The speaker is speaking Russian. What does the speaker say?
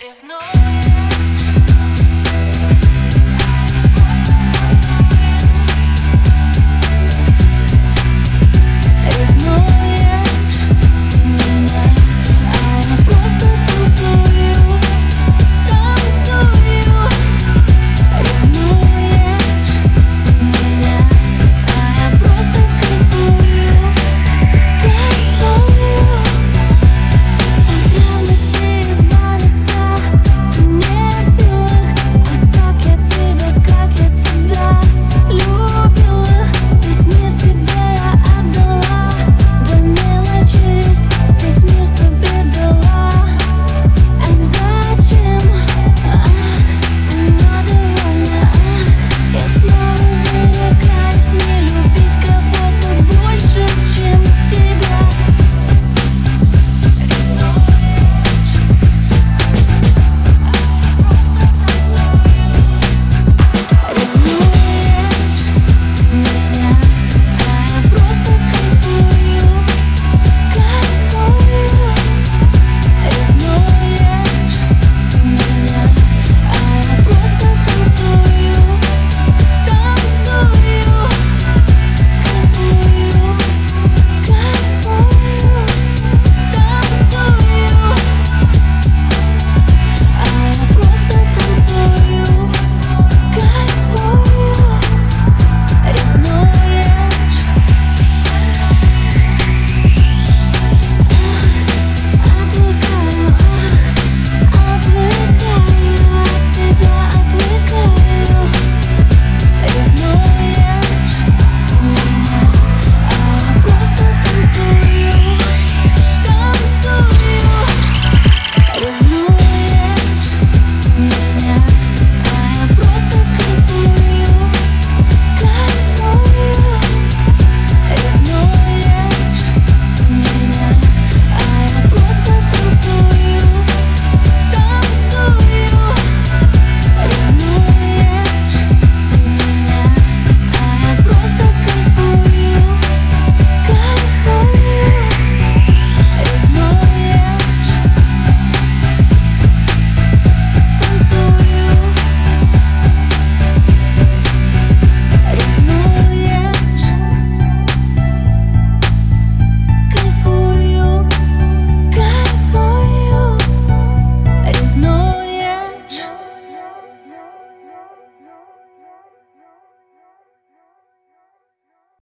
Ревную.